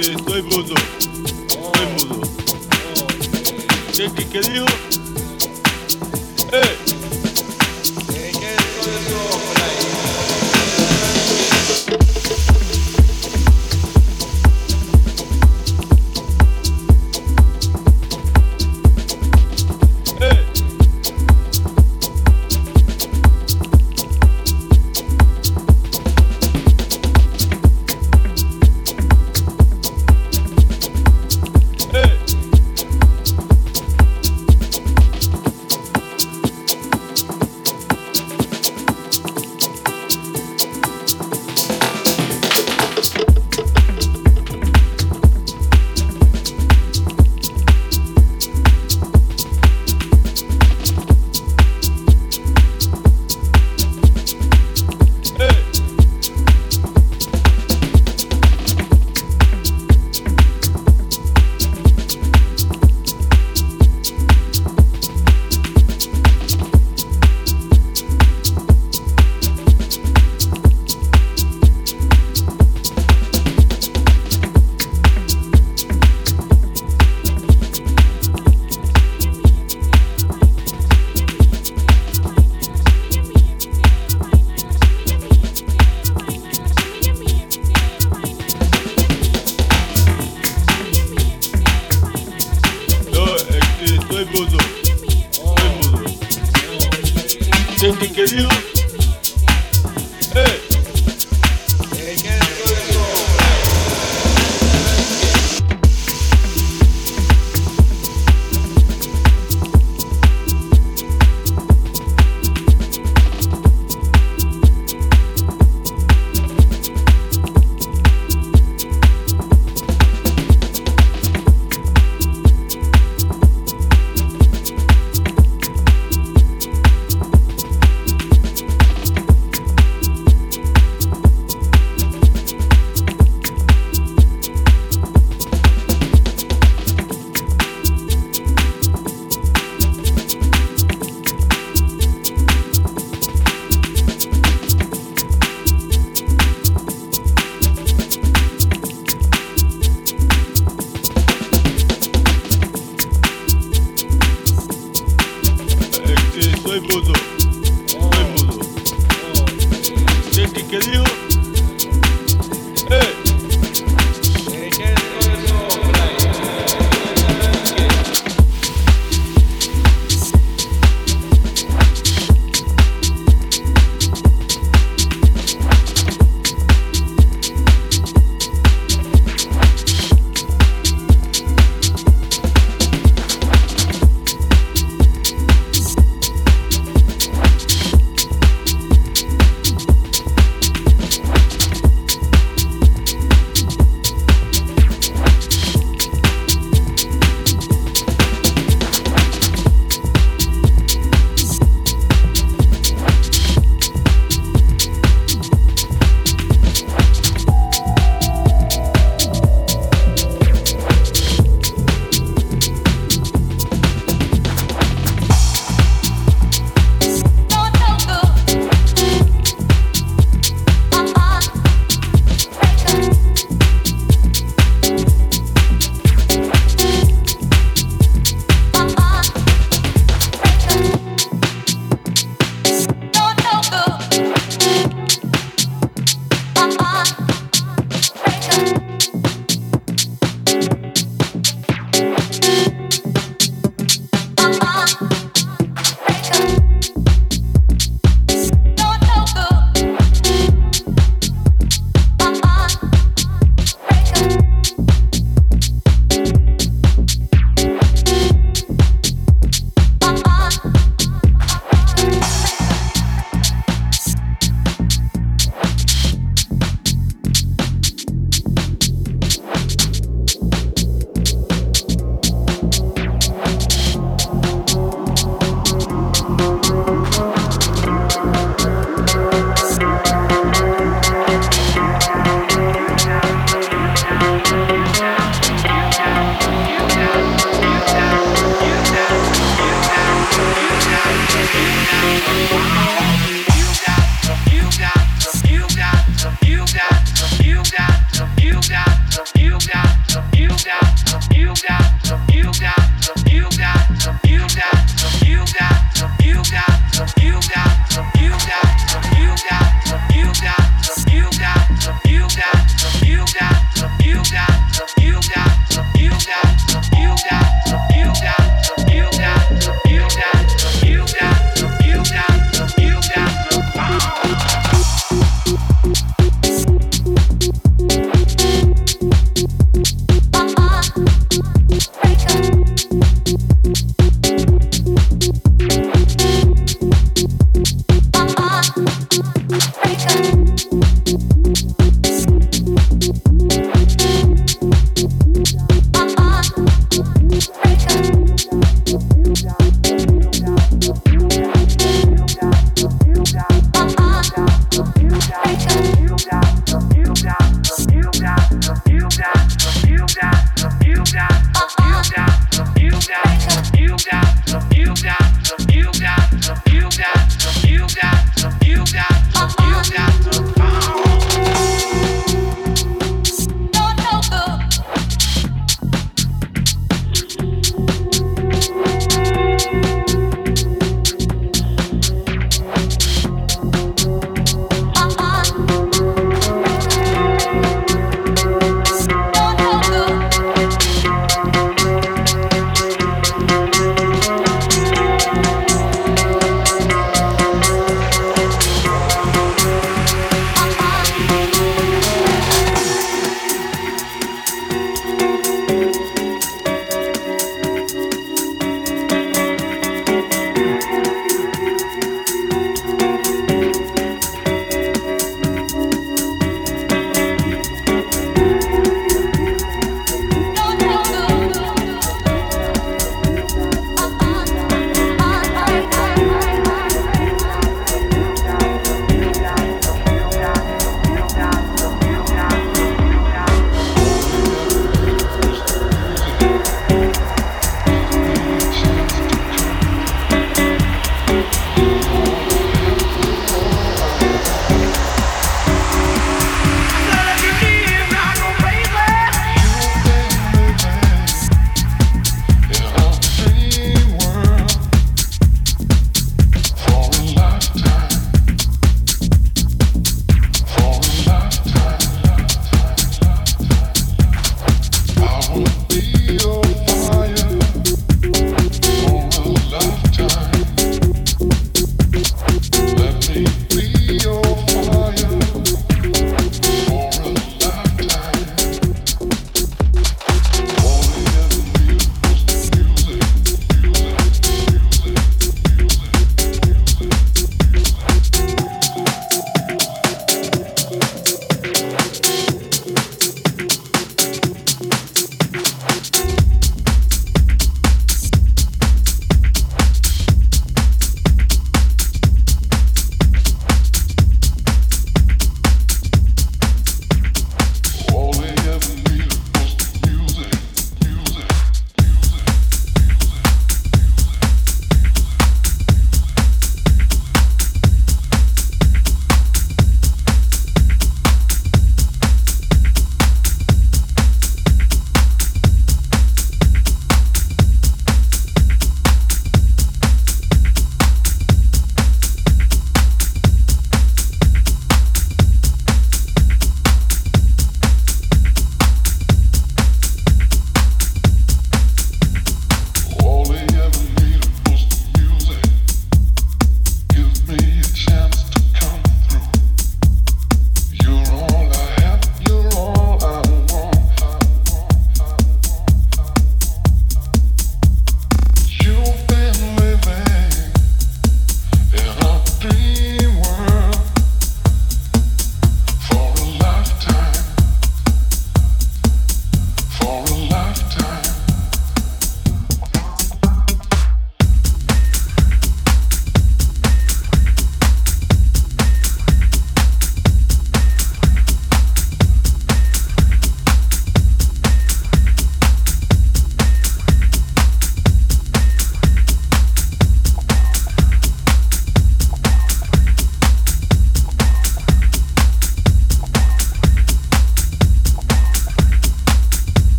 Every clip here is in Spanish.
estoy mudo. Estoy mudo. ¿Qué, qué, qué dijo?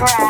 crash.